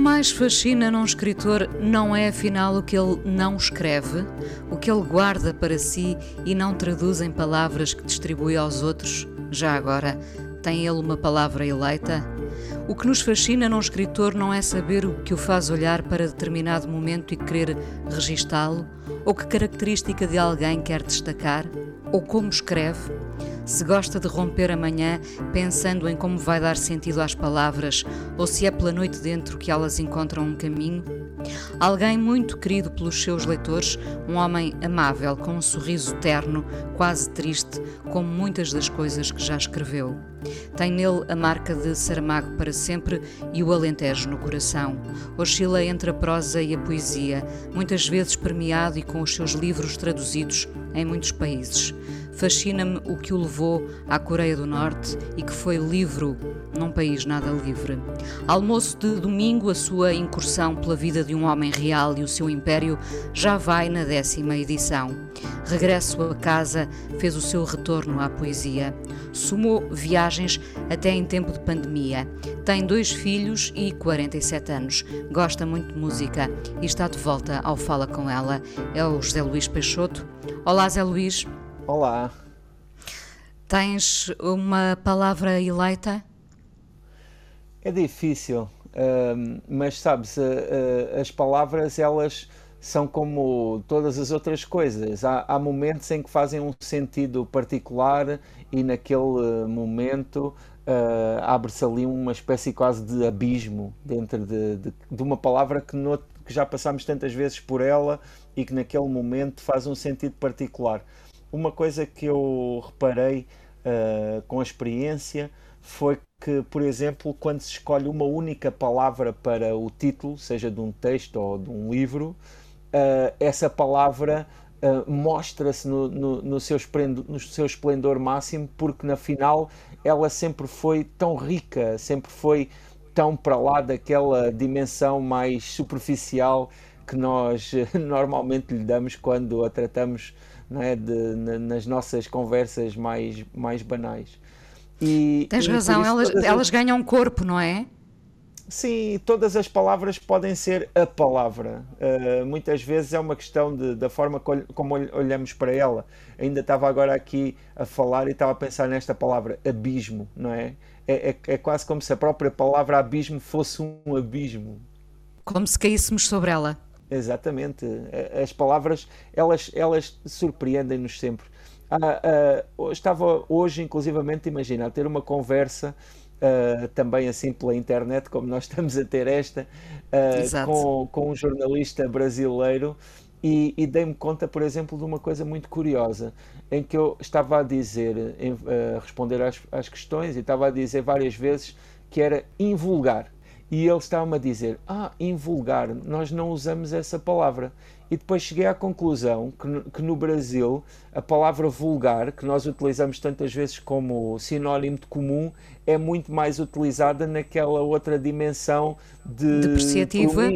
Mais fascina num escritor não é afinal o que ele não escreve, o que ele guarda para si e não traduz em palavras que distribui aos outros. Já agora, tem ele uma palavra eleita? O que nos fascina num escritor não é saber o que o faz olhar para determinado momento e querer registá-lo, ou que característica de alguém quer destacar, ou como escreve, se gosta de romper amanhã pensando em como vai dar sentido às palavras ou se é pela noite dentro que elas encontram um caminho. Alguém muito querido pelos seus leitores, um homem amável, com um sorriso terno, quase triste, como muitas das coisas que já escreveu. Tem nele a marca de Saramago para sempre e o Alentejo no coração. Oscila entre a prosa e a poesia, muitas vezes premiado e com os seus livros traduzidos em muitos países. Fascina-me o que o levou à Coreia do Norte e que foi livro num país nada livre. Almoço de domingo, a sua incursão pela vida de um homem real e o seu império já vai na décima edição. Regresso a casa fez o seu retorno à poesia. Sumou viagens até em tempo de pandemia. Tem dois filhos e 47 anos. Gosta muito de música e está de volta ao Fala com ela. É o José Luís Peixoto. Olá, Zé Luís. Olá. Tens uma palavra eleita? É difícil, uh, mas sabes, uh, uh, as palavras elas são como todas as outras coisas. Há, há, momentos em que fazem um sentido particular e naquele momento abre-se ali uma espécie quase de abismo dentro de, de, de uma palavra que, no, que já passámos tantas vezes por ela e que naquele momento faz um sentido particular. Uma coisa que eu reparei uh, com a experiência foi que, por exemplo, quando se escolhe uma única palavra para o título, seja de um texto ou de um livro, uh, essa palavra uh, mostra-se no, no, no, seu no seu esplendor máximo, porque na final ela sempre foi tão rica, sempre foi tão para lá daquela dimensão mais superficial que nós normalmente lhe damos quando a tratamos não é, de, na, nas nossas conversas mais, mais banais. E, Tens e razão, elas, elas as... ganham corpo, não é? Sim, todas as palavras podem ser a palavra. Uh, muitas vezes é uma questão de, da forma como olhamos para ela. Ainda estava agora aqui a falar e estava a pensar nesta palavra, abismo, não é? É, é, é quase como se a própria palavra abismo fosse um abismo. Como se caíssemos sobre ela. Exatamente. As palavras, elas, elas surpreendem-nos sempre. Ah, ah, estava hoje, inclusivamente, imagina, a ter uma conversa Uh, também assim pela internet, como nós estamos a ter esta, uh, com, com um jornalista brasileiro, e, e dei-me conta, por exemplo, de uma coisa muito curiosa, em que eu estava a dizer, em, uh, responder às, às questões, e estava a dizer várias vezes que era invulgar. E ele estava-me a dizer: Ah, invulgar, nós não usamos essa palavra. E depois cheguei à conclusão que, que no Brasil a palavra vulgar, que nós utilizamos tantas vezes como sinónimo de comum, é muito mais utilizada naquela outra dimensão de. Depreciativa.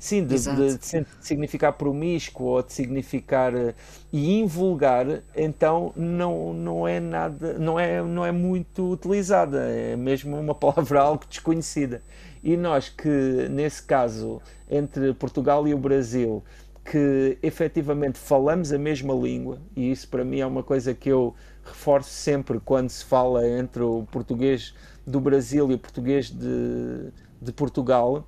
Sim, de, de, de, significar promíscuo ou de significar eh, e invulgar, então não, não é nada, não é, não é muito utilizada, é mesmo uma palavra algo desconhecida. E nós que, nesse caso, entre Portugal e o Brasil, que efetivamente falamos a mesma língua, e isso para mim é uma coisa que eu reforço sempre quando se fala entre o português do Brasil e o português de, de Portugal,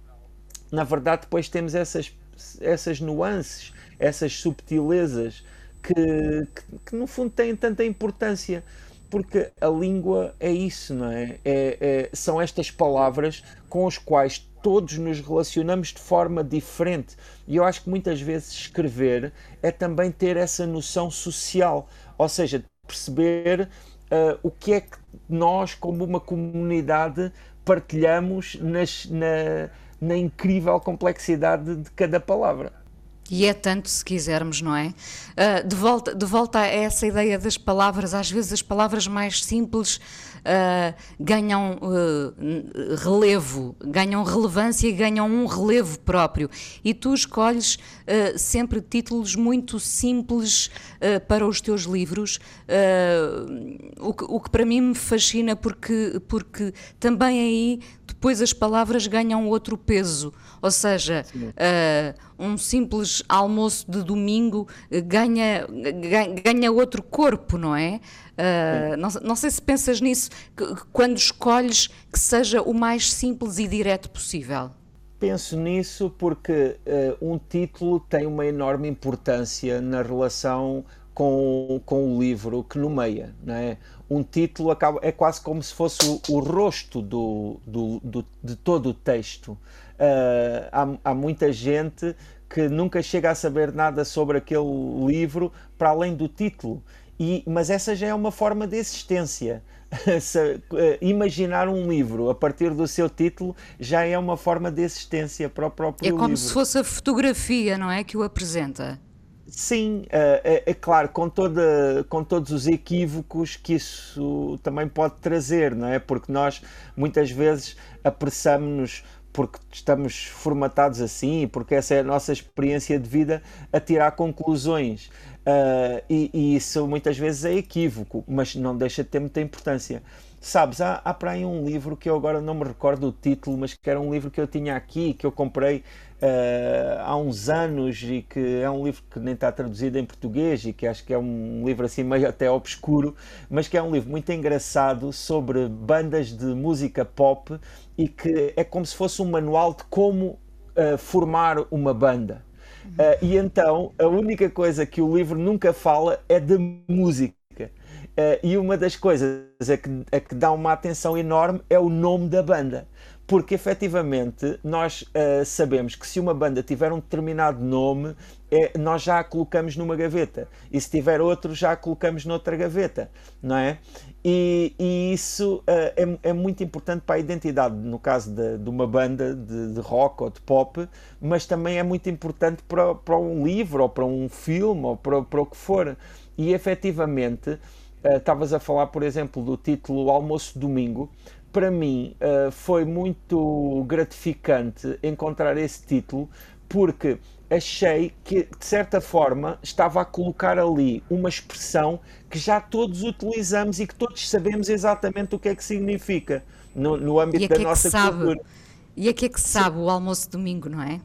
na verdade, depois temos essas, essas nuances, essas subtilezas que, que, que, no fundo têm tanta importância. Porque a língua é isso, não é? é, é são estas palavras com as quais todos nos relacionamos de forma diferente. E eu acho que muitas vezes escrever é também ter essa noção social, ou seja, perceber uh, o que é que nós, como uma comunidade, partilhamos nas, na, na incrível complexidade de cada palavra. E é tanto se quisermos, não é? Uh, de, volta, de volta a essa ideia das palavras, às vezes as palavras mais simples uh, ganham uh, relevo, ganham relevância e ganham um relevo próprio. E tu escolhes sempre títulos muito simples para os teus livros, o que, o, que, para mim me fascina porque, porque também aí depois as palavras ganham outro peso. Ou seja, um simples almoço de domingo ganha, ganha, ganha outro corpo, não é? Uh, não, não, sei se pensas nisso que, quando escolhes que seja o mais simples e direto possível. Penso nisso porque uh, um título tem uma enorme importância na relação com, com o livro que nomeia. Não é? Um título acaba, é quase como se fosse o, o rosto do, do, do, de todo o texto. Uh, há, há muita gente que nunca chega a saber nada sobre aquele livro para além do título. E, mas essa já é uma forma de existência. Eh, imaginar um livro a partir do seu título já é uma forma de existência para o próprio livro. É como livro. se fosse a fotografia, não é? Que o apresenta. Sim, é, é, claro, com, toda, com todos os equívocos que isso também pode trazer, não é? Porque nós muitas vezes apressamos-nos porque estamos formatados assim, porque essa é a nossa experiência de vida, a tirar conclusões. Uh, e, e, isso muitas vezes é equívoco, mas não deixa de ter muita importância. Sabes, há, há para aí um livro que eu agora não me recordo o título, mas que era um livro que eu tinha aqui, que eu comprei uh, há uns anos e que é um livro que nem está traduzido em português e que acho que é um livro assim meio até obscuro, mas que é um livro muito engraçado sobre bandas de música pop e que é como se fosse um manual de como uh, formar uma banda. Uh, e então a única coisa que o livro nunca fala é de música. Uh, e uma das coisas a que, a que dá uma atenção enorme é o nome da banda porque efetivamente nós uh, sabemos que se uma banda tiver um determinado nome, é, nós já a colocamos numa gaveta, e se tiver outro, já a colocamos noutra gaveta, não é? E, e isso uh, é, é, muito importante para a identidade, no caso de, de uma banda de, de, rock ou de pop, mas também é muito importante para, para um livro, ou para um filme, ou para, para o que for. E efetivamente, uh, estavas a falar, por exemplo, do título Almoço Domingo para mim uh, foi muito gratificante encontrar esse título porque achei que de certa forma estava a colocar ali uma expressão que já todos utilizamos e que todos sabemos exatamente o que é que significa no, no âmbito da é nossa cultura. E aqui é que sabe Sim. o almoço domingo, não é?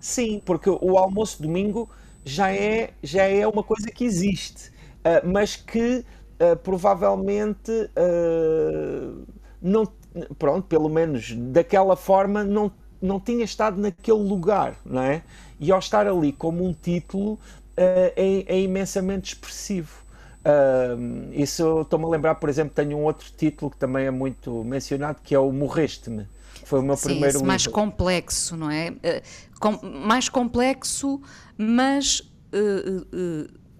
Sim, porque o almoço domingo já é, já é uma coisa que existe, uh, mas que uh, provavelmente não, pronto, pelo menos daquela forma, não, não tinha estado naquele lugar, não é? E ao estar ali como um título, uh, é, é, imensamente expressivo. Uh, isso estou-me a lembrar, por exemplo, tenho um outro título que também é muito mencionado, que é o Morreste-me. Foi o meu Sim, primeiro livro. mais complexo, não é? Uh, com, mais complexo, mas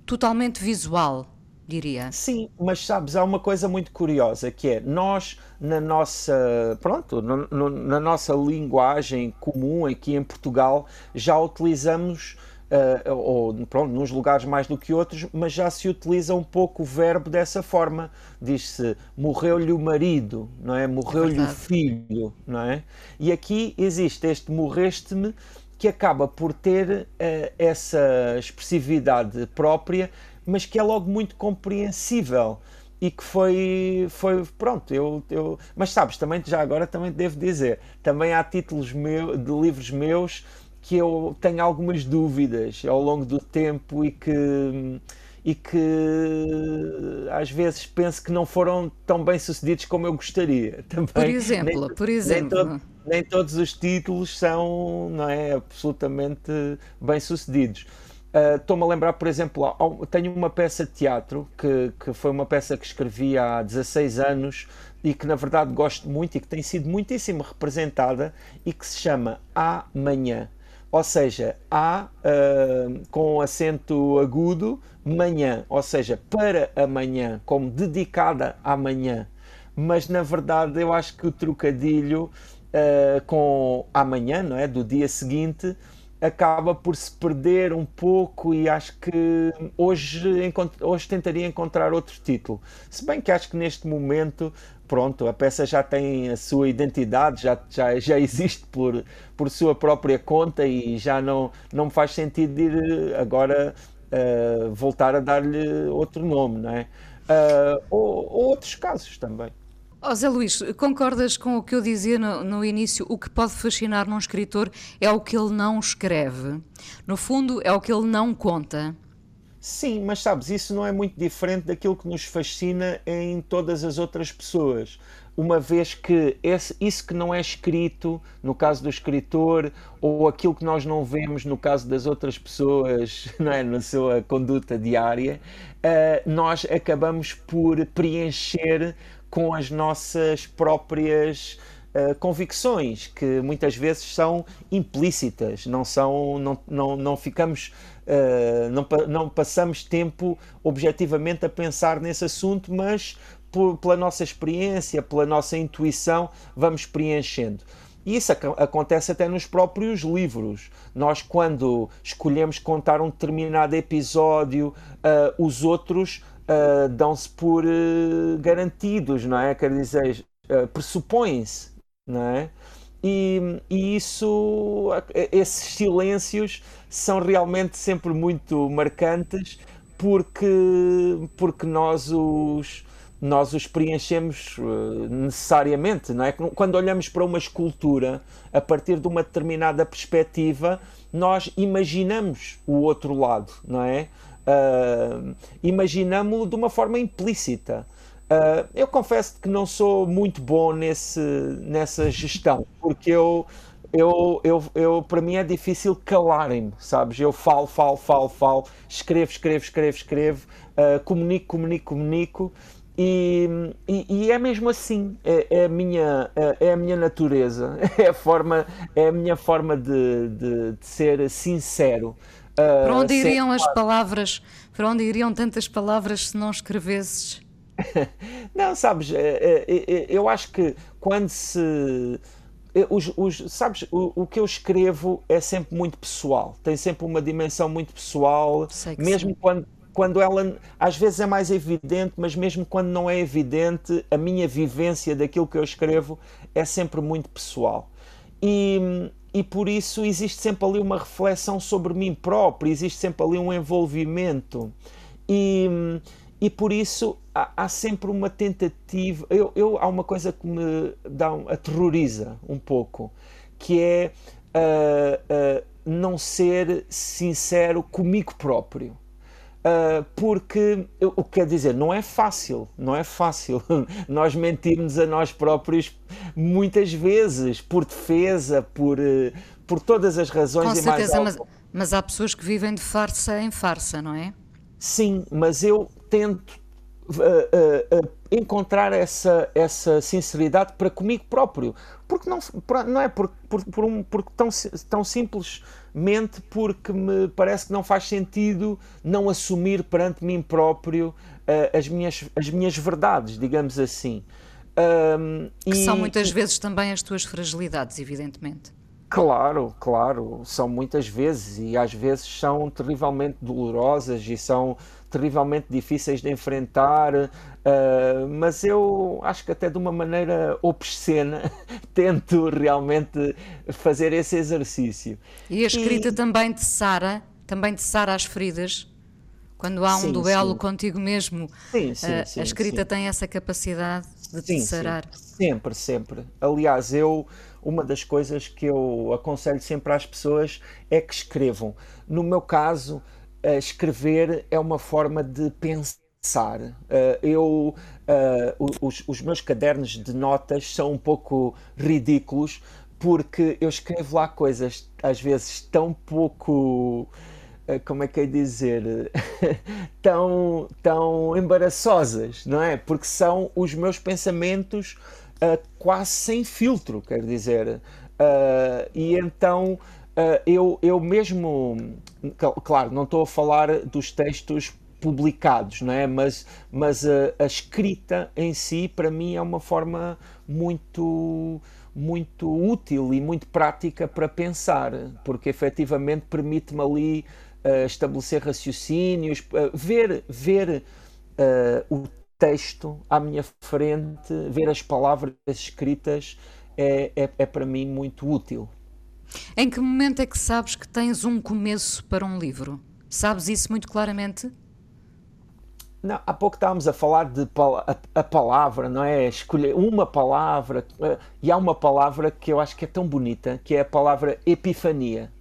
totalmente visual diria. Sim, mas sabes, há uma coisa muito curiosa que é nós na nossa, pronto, no, no, na nossa linguagem comum aqui em Portugal já utilizamos uh, ou pronto, nos lugares mais do que outros, mas já se utiliza um pouco o verbo dessa forma. Diz-se morreu-lhe o marido, não é? Morreu-lhe é o filho, não é? E aqui existe este morreste-me que acaba por ter uh, essa expressividade própria mas que é logo muito compreensível e que foi, foi pronto, eu, eu mas sabes, também já agora também devo dizer, também há títulos meu, de livros meus que eu tenho algumas dúvidas ao longo do tempo e que e que às vezes penso que não foram tão bem sucedidos como eu gostaria. Também, por exemplo, nem, por exemplo. Nem, nem todos os títulos são não é, absolutamente bem sucedidos. Uh, Estou-me a lembrar, por exemplo, tenho uma peça de teatro que, que foi uma peça que escrevi há 16 anos e que na verdade gosto muito e que tem sido muitíssimo representada e que se chama Amanhã. Ou seja, A uh, com acento agudo, manhã, ou seja, para amanhã, como dedicada amanhã. mas na verdade eu acho que o trocadilho uh, com amanhã, não é? Do dia seguinte, acaba por se perder um pouco e acho que hoje, hoje tentaria encontrar outro título. Se bem que acho que neste momento, pronto, a peça já tem a sua identidade, já, já, já existe por, por sua própria conta e já não, não faz sentido ir agora uh, voltar a dar-lhe outro nome, não é? Uh, ou, ou outros casos também. Oh, Zé Luís, concordas com o que eu dizia no, no, início? O que pode fascinar num escritor é o que ele não escreve. No fundo, é o que ele não conta. Sim, mas sabes, isso não é muito diferente daquilo que nos fascina em todas as outras pessoas. Uma vez que esse, isso que não é escrito, no caso do escritor, ou aquilo que nós não vemos no caso das outras pessoas, não é, na sua conduta diária, uh, nós acabamos por preencher com as nossas próprias uh, convicções, que muitas vezes são implícitas, não são, não, não, não ficamos, uh, não, não passamos tempo objetivamente a pensar nesse assunto, mas por, pela nossa experiência, pela nossa intuição, vamos preenchendo. E isso ac acontece até nos próprios livros. Nós, quando escolhemos contar um determinado episódio, uh, os outros uh, dão-se por uh, garantidos, não é? Quer dizer, uh, pressupõem-se, não é? E, e, isso, esses silêncios são realmente sempre muito marcantes porque, porque nós os nós os preenchemos necessariamente, não é? Quando olhamos para uma escultura a partir de uma determinada perspectiva, nós imaginamos o outro lado, não é? Uh, imaginamos-lo de uma forma implícita. Uh, eu confesso que não sou muito bom nesse, nessa gestão, porque eu, eu, eu, eu para mim é difícil calarem-me, sabes? Eu falo, falo, falo, falo, escrevo, escrevo, escrevo, escrevo, uh, comunico, comunico, comunico. E, e, e, é mesmo assim, é, é a minha, é, é, a minha natureza, é a, forma, é a minha forma de, de, de ser sincero. Uh, para onde iriam as palavras? Para onde iriam tantas palavras se não escrevesses? não, sabes, é, é, é, eu acho que quando se. Os, os, sabes, o, o, que eu escrevo é sempre muito pessoal, tem sempre uma dimensão muito pessoal, mesmo sim. quando, quando ela às vezes é mais evidente, mas mesmo quando não é evidente, a minha vivência daquilo que eu escrevo é sempre muito pessoal. E, e por isso existe sempre ali uma reflexão sobre mim próprio, existe sempre ali um envolvimento. E, e por isso há, há sempre uma tentativa. Eu, eu, há uma coisa que me dá, aterroriza um pouco, que é uh, uh, não ser sincero comigo próprio. Uh, porque o que quer dizer, não é fácil, não é fácil nós mentirmos a nós próprios muitas vezes, por defesa, por, uh, por todas as razões Com certeza, mas, mas há pessoas que vivem de farsa em farsa, não é? Sim, mas eu tento uh, encontrar essa, essa sinceridade para comigo próprio, porque não, não é por, por, por um, porque tão, tão simples mente porque me parece que não faz sentido não assumir perante mim próprio uh, as, minhas, as minhas verdades, digamos assim. Um, que e, são muitas vezes também as tuas fragilidades, evidentemente. Claro, claro, são muitas vezes e às vezes são terrivelmente dolorosas e são terrivelmente difíceis de enfrentar, uh, mas eu acho que até de uma maneira obscena tento realmente fazer esse exercício. E a escrita e... também de Sara, também de Sara as feridas, quando há um sim, duelo sim. contigo mesmo, sim, uh, a escrita tem essa capacidade de te sarar. Sempre, sempre. Aliás, eu uma das coisas que eu aconselho sempre às pessoas é que escrevam. No meu caso, uh, escrever é uma forma de pensar. Uh, eu, uh, os, os, meus cadernos de notas são um pouco ridículos porque eu escrevo lá coisas às vezes tão pouco como é que é dizer, tão, tão embaraçosas, não é? Porque são os meus pensamentos uh, quase sem filtro, quer dizer. Uh, e então uh, eu, eu mesmo, claro, não estou a falar dos textos publicados, não é? Mas, mas a, a escrita em si, para mim, é uma forma muito muito útil e muito prática para pensar, porque efetivamente permite-me ali uh, estabelecer raciocínios, uh, ver, ver uh, o texto à minha frente, ver as palavras escritas é, é, é para mim muito útil. Em que momento é que sabes que tens um começo para um livro? Sabes isso muito claramente? Não, há pouco estávamos a falar de a, a, palavra, não é? Escolher uma palavra, uh, e há uma palavra que eu acho que é tão bonita, que é a palavra epifania.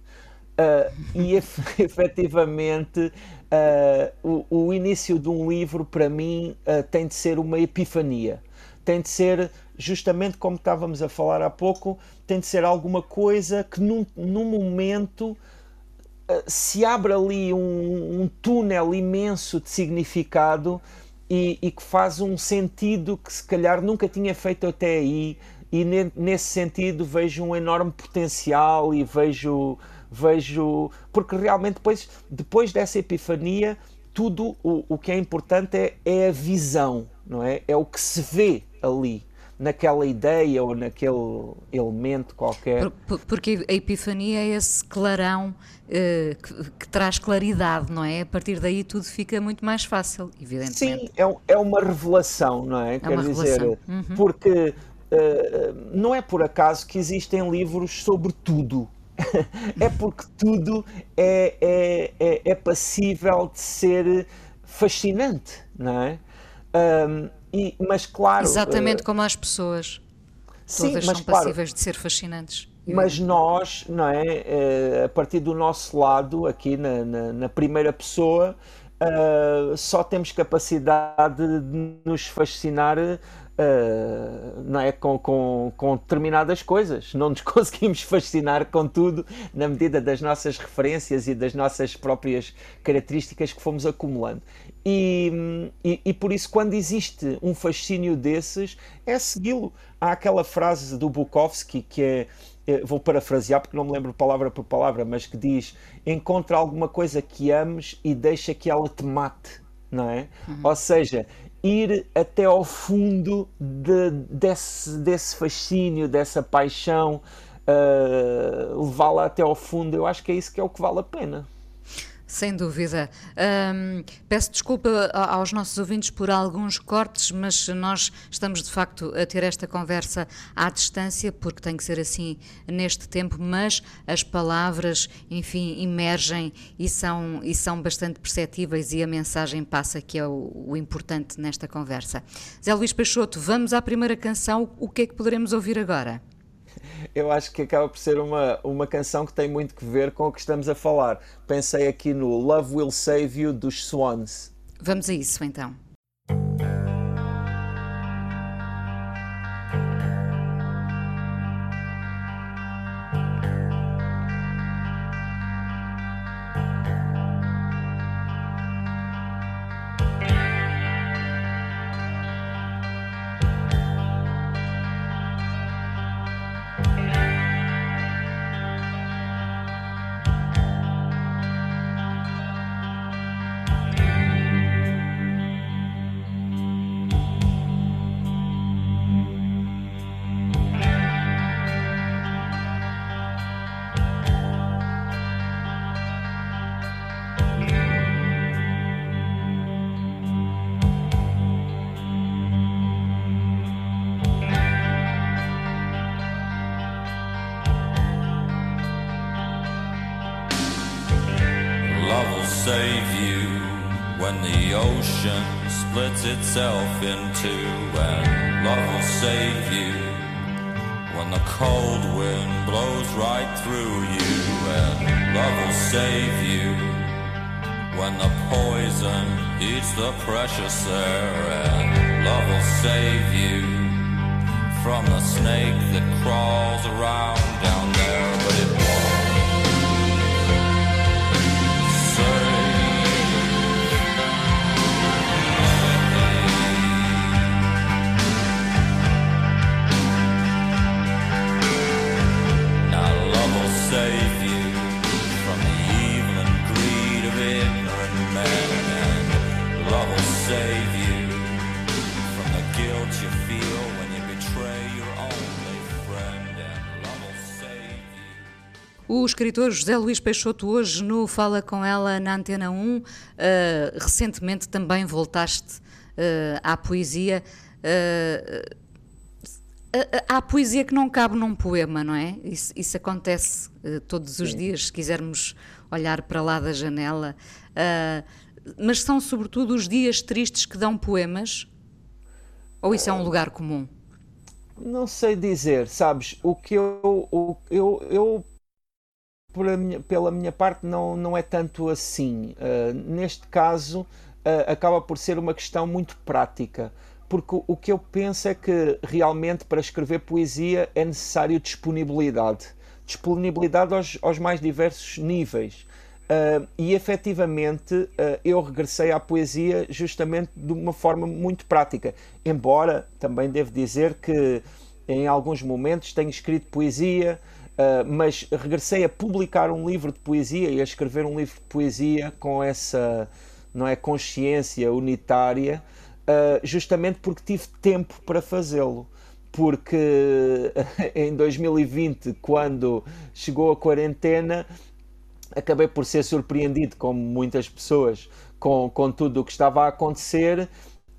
Uh, e efetivamente uh, o, o, início de um livro, para mim, tem de ser uma epifania. Tem de ser, justamente como estávamos a falar há pouco, tem de ser alguma coisa que num, num momento eh, se abre ali um, um, túnel imenso de significado e, e, que faz um sentido que se calhar nunca tinha feito até aí e ne, nesse sentido vejo um enorme potencial e vejo vejo porque realmente depois depois dessa epifania tudo o, o que é importante é, é a visão não é é o que se vê ali naquela ideia ou naquele elemento qualquer. Por, porque a epifania é esse clarão uh, que, que, traz claridade, não é? A partir daí tudo fica muito mais fácil, evidentemente. Sim, é, é uma revelação, não é? é Quer dizer, uhum. porque uh, não é por acaso que existem livros sobre tudo. É porque tudo é, é, é, é passível de ser fascinante, não é? Um, e, mas claro. Exatamente uh, como as pessoas. Sim, Todas são claro, passíveis de ser fascinantes. Mas nós, não é? Uh, a partir do nosso lado, aqui na, na, na primeira pessoa, uh, só temos capacidade de nos fascinar Uh, não é, com, com, com, determinadas coisas. Não nos conseguimos fascinar com tudo na medida das nossas referências e das nossas próprias características que fomos acumulando. E, e, e por isso, quando existe um fascínio desses, é segui-lo. Há aquela frase do Bukowski que é. Eh, vou parafrasear porque não me lembro palavra por palavra, mas que diz: Encontra alguma coisa que ames e deixa que ela te mate, não é? Uhum. Ou seja, ir até ao fundo de, desse, desse fascínio, dessa paixão, uh, levá-la até ao fundo, eu acho que é isso que é o que vale a pena. Sem dúvida. Um, peço desculpa aos nossos ouvintes por alguns cortes, mas nós estamos de facto a ter esta conversa à distância, porque tem que ser assim neste tempo, mas as palavras, enfim, emergem e são, e são bastante perceptíveis e a mensagem passa, que é o, o importante nesta conversa. Zé Luís Peixoto, vamos à primeira canção. O que é que poderemos ouvir agora? eu acho que acaba por ser uma, uma canção que tem muito que ver com o que estamos a falar. Pensei aqui no Love Will Save You dos Swans. Vamos a isso então. Itself into, and love will save you when the cold wind blows right through you, and love will save you when the poison eats the precious air, and love will save you from the snake that crawls around down there, but it O escritor José Luís Peixoto, hoje no Fala Com Ela na Antena 1, uh, recentemente também voltaste uh, à poesia. Uh, há poesia que não cabe num poema, não é? Isso, isso acontece todos os Sim. dias, se quisermos olhar para lá da janela. mas são sobretudo os dias tristes que dão poemas? Ou isso é um lugar comum? Não sei dizer, sabes? O que eu, o, eu, eu minha, pela minha parte, não, não é tanto assim. Uh, neste caso, uh, acaba por ser uma questão muito prática, porque o, que eu penso é que realmente para escrever poesia é necessário disponibilidade disponibilidade aos, aos mais diversos níveis. Uh, e efetivamente uh, eu regressei à poesia justamente de uma forma muito prática. Embora também devo dizer que em alguns momentos tenho escrito poesia, Uh, mas regressei a publicar um livro de poesia e a escrever um livro de poesia com essa não é consciência unitária, uh, justamente porque tive tempo para fazê-lo. Porque em 2020, quando chegou a quarentena, acabei por ser surpreendido, como muitas pessoas, com, com tudo o que estava a acontecer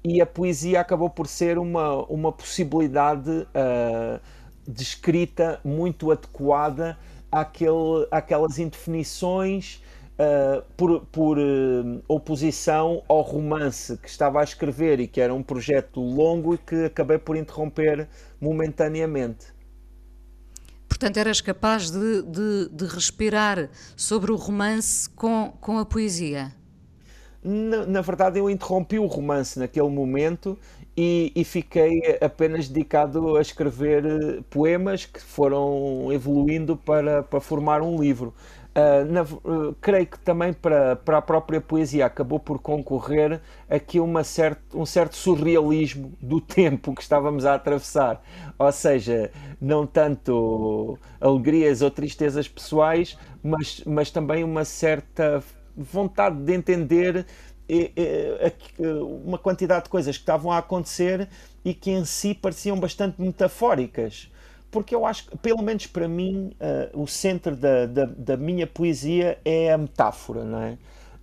e a poesia acabou por ser uma, uma possibilidade. Uh, de escrita muito adequada àquele, àquelas indefinições uh, por, por uh, oposição ao romance que estava a escrever e que era um projeto longo e que acabei por interromper momentaneamente. Portanto, eras capaz de, de, de respirar sobre o romance com, com a poesia? Na, na, verdade, eu interrompi o romance naquele momento e, e, fiquei apenas dedicado a escrever eh, poemas que foram evoluindo para, para formar um livro. Uh, na, uh, creio que também para, para a própria poesia acabou por concorrer aqui uma certo, um certo surrealismo do tempo que estávamos a atravessar. Ou seja, não tanto alegrias ou tristezas pessoais, mas, mas também uma certa vontade de entender uma quantidade de coisas que estavam a acontecer e que em si pareciam bastante metafóricas. Porque eu acho que, pelo menos para mim, uh, o centro da, da, da, minha poesia é a metáfora, não é?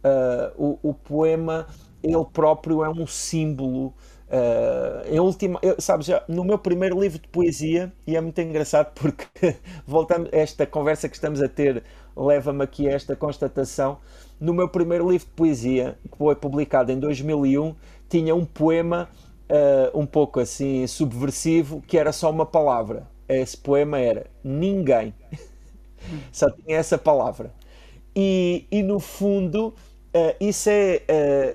Uh, o, o, poema, ele próprio, é um símbolo. Uh, em última, eu, sabes, no meu primeiro livro de poesia, e é muito engraçado porque voltamos, esta conversa que estamos a ter leva-me aqui a esta constatação no meu primeiro livro de poesia, que foi publicado em 2001, tinha um poema uh, um pouco assim subversivo, que era só uma palavra. Esse poema era Ninguém. só tinha essa palavra. E, e no fundo, uh, isso é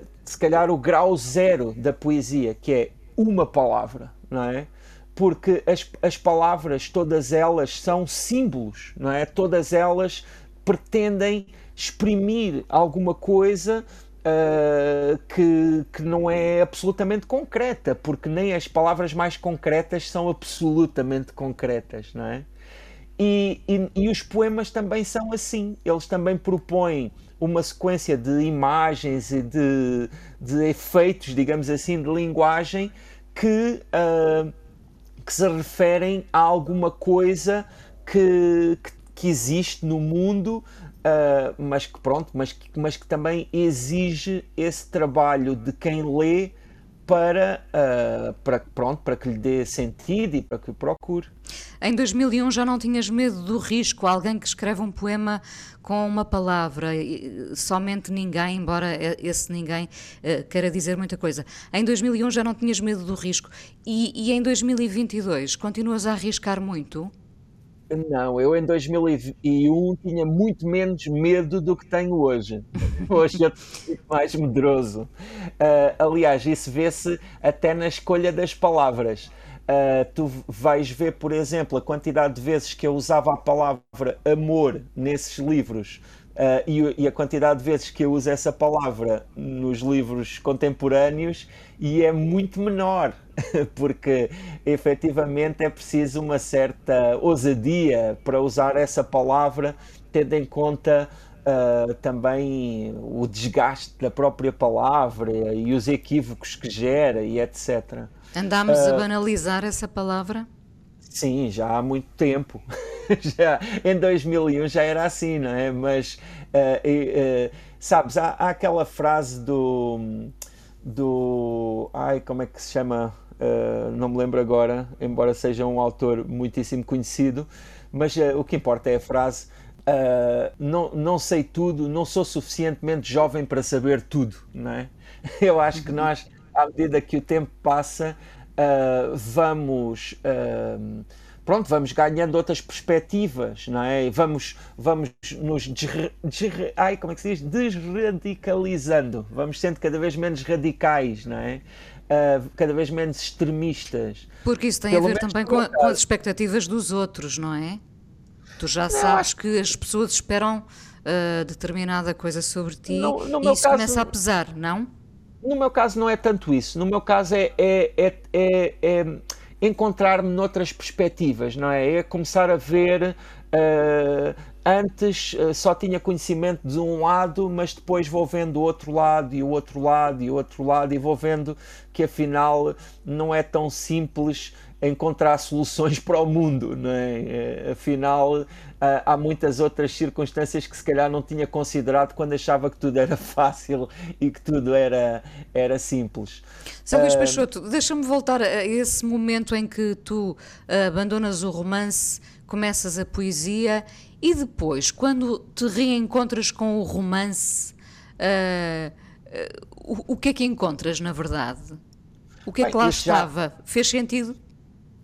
uh, se calhar o grau zero da poesia, que é uma palavra, não é? Porque as, as palavras, todas elas são símbolos, não é? Todas elas pretendem exprimir alguma coisa uh, que, que não é absolutamente concreta, porque nem as palavras mais concretas são absolutamente concretas, não é? E, e, e, os poemas também são assim, eles também propõem uma sequência de imagens e de, de efeitos, digamos assim, de linguagem que, uh, que se referem a alguma coisa que, que, que existe no mundo Uh, mas que pronto, mas que, mas que também exige esse trabalho de quem lê para, uh, para, pronto, para que lhe dê sentido e para que o procure. Em 2001 já não tinhas medo do risco? Alguém que escreve um poema com uma palavra, somente ninguém, embora esse ninguém uh, queira dizer muita coisa. Em 2001 já não tinhas medo do risco e, e em 2022 continuas a arriscar muito? Não, eu em 2001 tinha muito menos medo do que tenho hoje. Hoje eu estou mais medroso. Uh, aliás, isso vê-se até na escolha das palavras. Uh, tu vais ver, por exemplo, a quantidade de vezes que eu usava a palavra amor nesses livros uh, e, e, a quantidade de vezes que eu uso essa palavra nos livros contemporâneos e é muito menor, porque efetivamente é preciso uma certa ousadia para usar essa palavra, tendo em conta uh, também o desgaste da própria palavra e os equívocos que gera e etc. Andamos uh, a banalizar essa palavra? Sim, já há muito tempo. já, em 2001 já era assim, não é? Mas, uh, uh, sabes, há, há, aquela frase do, do. Ai, como é que se chama? Uh, não me lembro agora, embora seja um autor muitíssimo conhecido, mas o que importa é a frase. não, não sei tudo, não sou suficientemente jovem para saber tudo, não é? Eu acho que nós, à medida que o tempo passa, vamos pronto, vamos ganhando outras perspectivas, não é? Vamos, vamos nos desre, desre, ai, como é que se diz? desradicalizando, vamos sendo cada vez menos radicais, não é? Uh, cada vez menos extremistas. Porque isso tem Pelo a ver também com, a, com, as expectativas dos outros, não é? Tu já não, sabes que as pessoas esperam uh, determinada coisa sobre ti e isso caso, começa a pesar, não? No meu caso não é tanto isso. No meu caso é, é, é, é, é encontrar-me noutras perspectivas, não é? É começar a ver. Uh, antes uh, só tinha conhecimento de um lado, mas depois vou vendo o outro lado e o outro lado e o outro lado e vou vendo que afinal não é tão simples encontrar soluções para o mundo, não é? Afinal, há muitas outras circunstâncias que se calhar não tinha considerado quando achava que tudo era fácil e que tudo era, era simples. São Luís Peixoto, deixa-me voltar a esse momento em que tu abandonas o romance, começas a poesia e depois, quando te reencontras com o romance, uh, uh, o, o, que é que encontras na verdade? O que é que lá estava? Já... Fez sentido?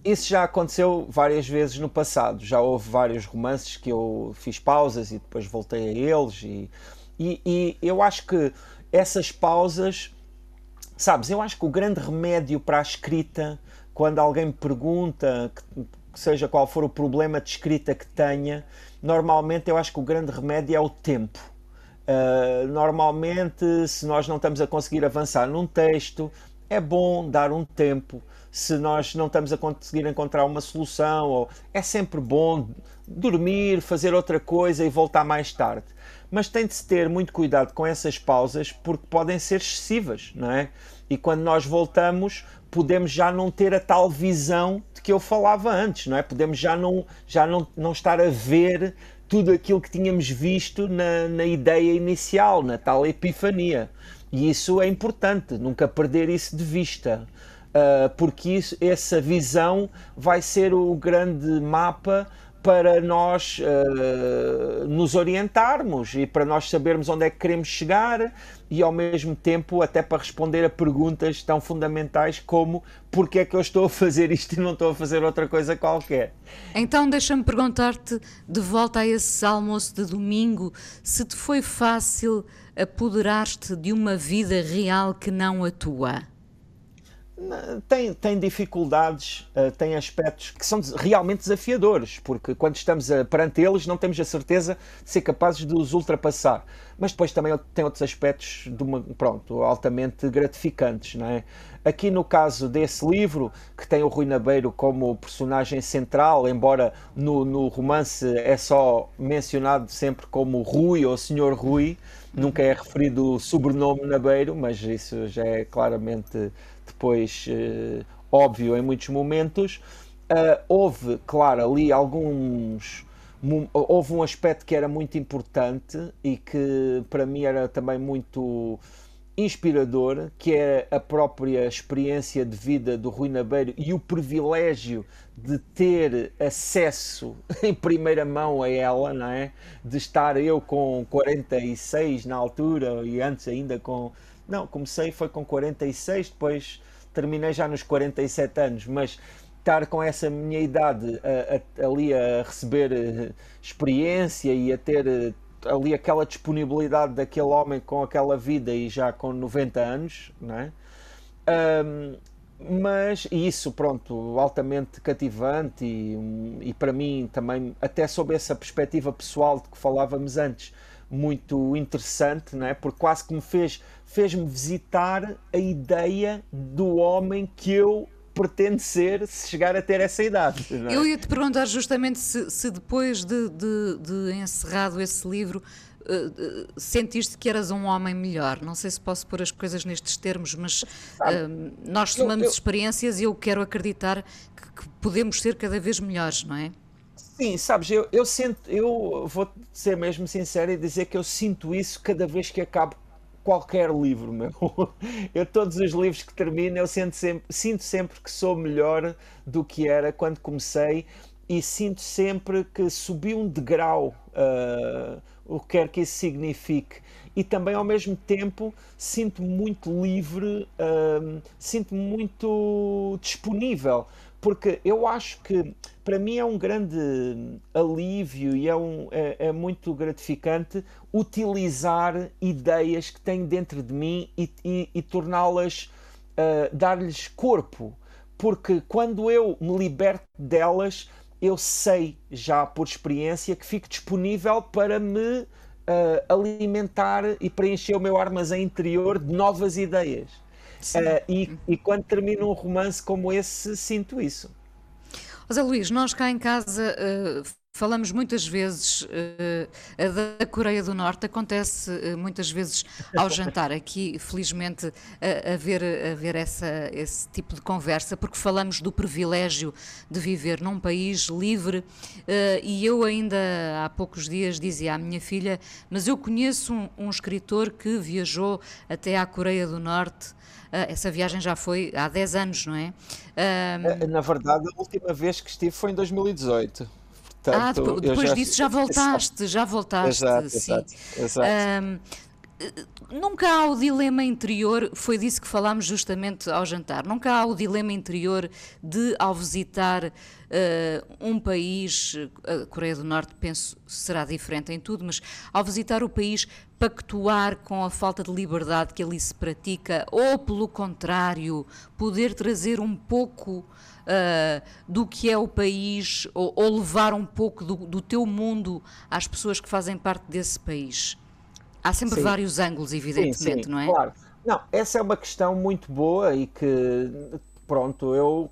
Isso já aconteceu várias vezes no passado. Já houve vários romances que eu fiz pausas e depois voltei a eles. E, e, e, eu acho que essas pausas, sabes, eu acho que o grande remédio para a escrita, quando alguém me pergunta, que, seja qual for o problema de escrita que tenha, normalmente eu acho que o grande remédio é o tempo. Uh, normalmente, se nós não estamos a conseguir avançar num texto, é bom dar um tempo se nós não estamos a conseguir encontrar uma solução, ou é sempre bom dormir, fazer outra coisa e voltar mais tarde. Mas tem de se ter muito cuidado com essas pausas porque podem ser excessivas, não é? E quando nós voltamos, podemos já não ter a tal visão de que eu falava antes, não é? Podemos já não, já não, não estar a ver tudo aquilo que tínhamos visto na, na ideia inicial, na tal epifania. E isso é importante, nunca perder isso de vista. Uh, porque isso, essa visão vai ser o grande mapa para nós uh, nos orientarmos e para nós sabermos onde é que queremos chegar e ao mesmo tempo até para responder a perguntas tão fundamentais como porque é que eu estou a fazer isto e não estou a fazer outra coisa qualquer. Então deixa-me perguntar-te de volta a esse almoço de domingo se te foi fácil apoderar-te de uma vida real que não a tua tem, tem dificuldades, uh, tem aspectos que são realmente desafiadores, porque quando estamos a, perante eles não temos a certeza de ser capazes de os ultrapassar. Mas depois também tem outros aspectos uma, pronto, altamente gratificantes. Não é? Aqui no caso desse livro, que tem o Rui Nabeiro como personagem central, embora no, no romance é só mencionado sempre como Rui ou Senhor Rui, nunca é referido o sobrenome Nabeiro, mas isso já é claramente depois uh, óbvio em muitos momentos. Uh, houve, claro, ali alguns. Houve um aspecto que era muito importante e que para mim era também muito inspirador, que é a própria experiência de vida do Rui Nabeiro e o privilégio de ter acesso em primeira mão a ela, não é? De estar eu com 46 na altura e antes ainda com. Não, comecei foi com 46, depois terminei já nos 47 anos, mas estar com essa minha idade a, a, ali a receber eh, experiência e a ter eh, ali aquela disponibilidade daquele homem com aquela vida e já com 90 anos, não é? Um, mas isso, pronto, altamente cativante e, e para mim também, até sob essa perspectiva pessoal de que falávamos antes, muito interessante, não é? Porque quase que me fez fez-me visitar a ideia do homem que eu pretendo ser se chegar a ter essa idade. É? Eu ia te perguntar justamente se, se depois de, de, de, encerrado esse livro uh, sentiste que eras um homem melhor. Não sei se posso pôr as coisas nestes termos, mas uh, nós somamos eu, eu... experiências e eu quero acreditar que, que podemos ser cada vez melhores, não é? Sim, sabes, eu, eu sinto, eu vou ser mesmo sincero e dizer que eu sinto isso cada vez que acabo qualquer livro, meu. Eu todos os livros que termino, eu sinto sempre, sinto sempre que sou melhor do que era quando comecei e sinto sempre que subi um degrau, uh, o que quer que isso signifique. E também ao mesmo tempo sinto-me muito livre, uh, sinto-me muito disponível porque eu acho que para mim é um grande alívio e é, um, é, é muito gratificante utilizar ideias que tenho dentro de mim e, e, e torná-las, uh, dar-lhes corpo. Porque quando eu me liberto delas, eu sei já por experiência que fico disponível para me uh, alimentar e preencher o meu armazém interior de novas ideias. Uh, e, e quando termino um romance como esse, sinto isso. José Luís, nós cá em casa uh, falamos muitas vezes uh, da Coreia do Norte, acontece uh, muitas vezes ao jantar aqui, felizmente, a, a, ver, a ver essa, esse tipo de conversa, porque falamos do privilégio de viver num país livre e eu ainda há poucos dias dizia à minha filha, mas eu conheço um, um escritor que viajou até à Coreia do Norte essa viagem já foi há 10 anos, não é? Uh, Na verdade, a última vez que estive foi em 2018. Portanto, ah, depois, depois já... disso já voltaste, já voltaste. Exato, sim. exato. exato. Nunca há o dilema interior, foi disso que falámos justamente ao jantar, nunca há o dilema interior de, ao visitar uh, um país, a Coreia do Norte, penso será diferente em tudo, mas ao visitar o país, pactuar com a falta de liberdade que ali se pratica, ou pelo contrário, poder trazer um pouco. Uh, do que é o país ou, ou levar um pouco do, do teu mundo às pessoas que fazem parte desse país? Há sempre sim. vários ângulos, evidentemente, sim, sim, não é? Claro. Não, essa é uma questão muito boa e que, pronto, eu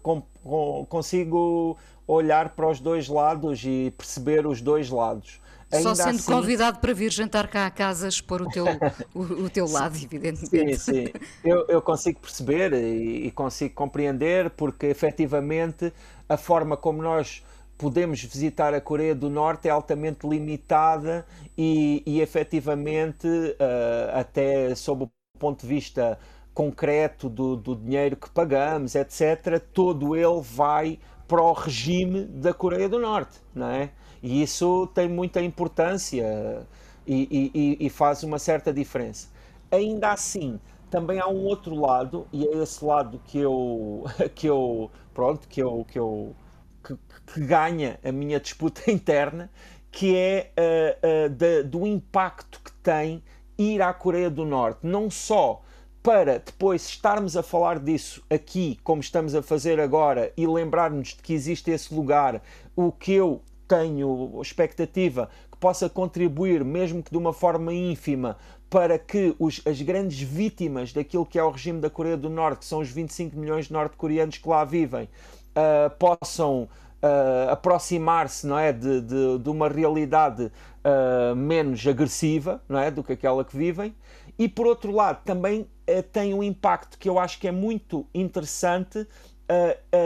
consigo olhar para os dois lados e perceber os dois lados. Ainda Só sendo assim... convidado para vir jantar cá a casa expor o teu, o, o teu lado, evidentemente. Sim, sim. Eu, eu consigo perceber e, e consigo compreender porque efetivamente a forma como nós podemos visitar a Coreia do Norte é altamente limitada e, e efetivamente, uh, até sob o ponto de vista concreto do, do dinheiro que pagamos, etc., todo ele vai para o regime da Coreia do Norte, não é? E isso tem muita importância e, e, e, faz uma certa diferença. Ainda assim, também há um outro lado, e é esse lado que eu, que eu pronto, que eu, que eu que, que ganha a minha disputa interna, que é uh, uh, de, do impacto que tem ir à Coreia do Norte, não só para depois estarmos a falar disso aqui, como estamos a fazer agora, e lembrarmos de que existe esse lugar, o que eu tenho expectativa que possa contribuir, mesmo que de uma forma ínfima, para que os, as grandes vítimas daquilo que é o regime da Coreia do Norte, que são os 25 milhões de norte-coreanos que lá vivem, uh, possam uh, aproximar-se não é, de, de, de uma realidade uh, menos agressiva não é, do que aquela que vivem. E por outro lado, também tem um impacto que eu acho que é muito interessante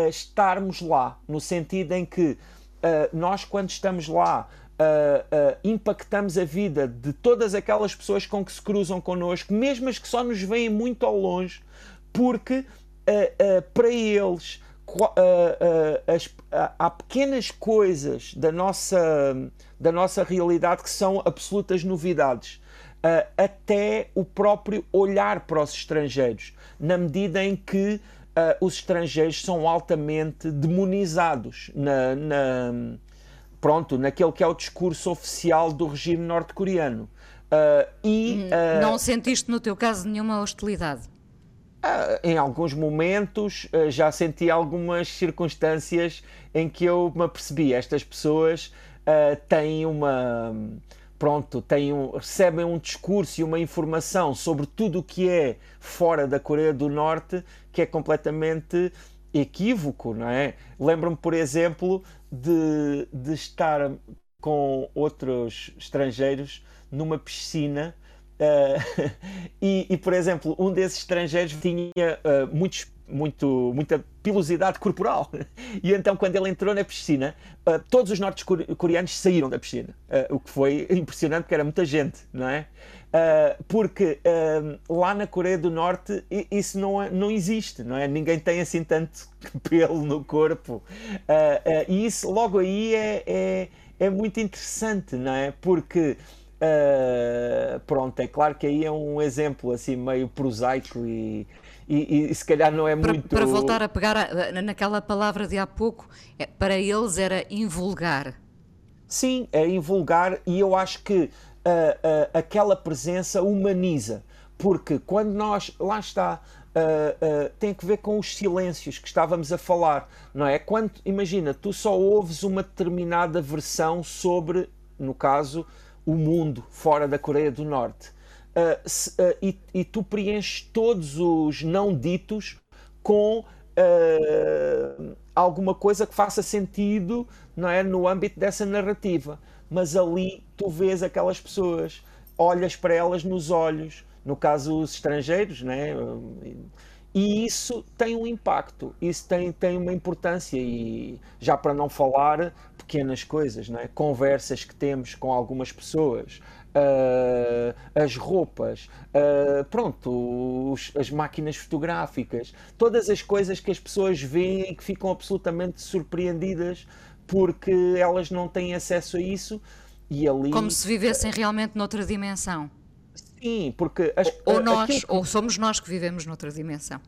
estarmos lá, no sentido em que nós, quando estamos lá, Uh, uh, impactamos a vida de todas aquelas pessoas com que se cruzam connosco, mesmo as que só nos veem muito ao longe, porque uh, para eles as, há pequenas coisas da nossa, da nossa realidade que são absolutas novidades. Uh, até o próprio olhar para os estrangeiros, na medida em que uh, os estrangeiros são altamente demonizados na, na, pronto, naquele que é o discurso oficial do regime norte-coreano. Uh, e, Não sentiste, no teu caso, nenhuma hostilidade? Em alguns momentos já senti algumas circunstâncias em que eu me apercebi. Estas pessoas uh, têm uma. Pronto, têm um, recebem um discurso e uma informação sobre tudo o que é fora da Coreia do Norte que é completamente equívoco, não é? Lembro-me, por exemplo, de, de estar com outros estrangeiros numa piscina Uh, e, e, por exemplo, um desses estrangeiros tinha uh, muitos muito, muita pilosidade corporal. E então, quando ele entrou na piscina, uh, todos os norte-coreanos saíram da piscina, uh, o que foi impressionante, porque era muita gente, não é? Uh, porque lá na Coreia do Norte isso não, é, não existe, não é? Ninguém tem assim tanto pelo no corpo. e isso logo aí é, é, é, muito interessante, não é? Porque. pronto, é claro que aí é um exemplo assim meio prosaico e, e, e, se calhar não é para, muito. Para voltar a pegar a, naquela palavra de há pouco, é, para eles era invulgar. Sim, é invulgar e eu acho que uh, uh, aquela presença humaniza, porque quando nós. Lá está. Uh, tem que ver com os silêncios que estávamos a falar, não é? Quando, imagina, tu só ouves uma determinada versão sobre, no caso, o mundo fora da Coreia do Norte uh, se, uh, e, e, tu preenches todos os não ditos com uh, alguma coisa que faça sentido não é, no âmbito dessa narrativa. Mas ali tu vês aquelas pessoas, olhas para elas nos olhos, no caso os estrangeiros, né? e isso tem um impacto, isso tem, tem uma importância e já para não falar pequenas coisas, não é? conversas que temos com algumas pessoas, uh, as roupas, uh, pronto, os, as máquinas fotográficas, todas as coisas que as pessoas veem e que ficam absolutamente surpreendidas porque elas não têm acesso a isso e ali... Como se vivessem realmente noutra dimensão. Sim, porque... As, ou nós, aquilo... ou somos nós que vivemos noutra dimensão.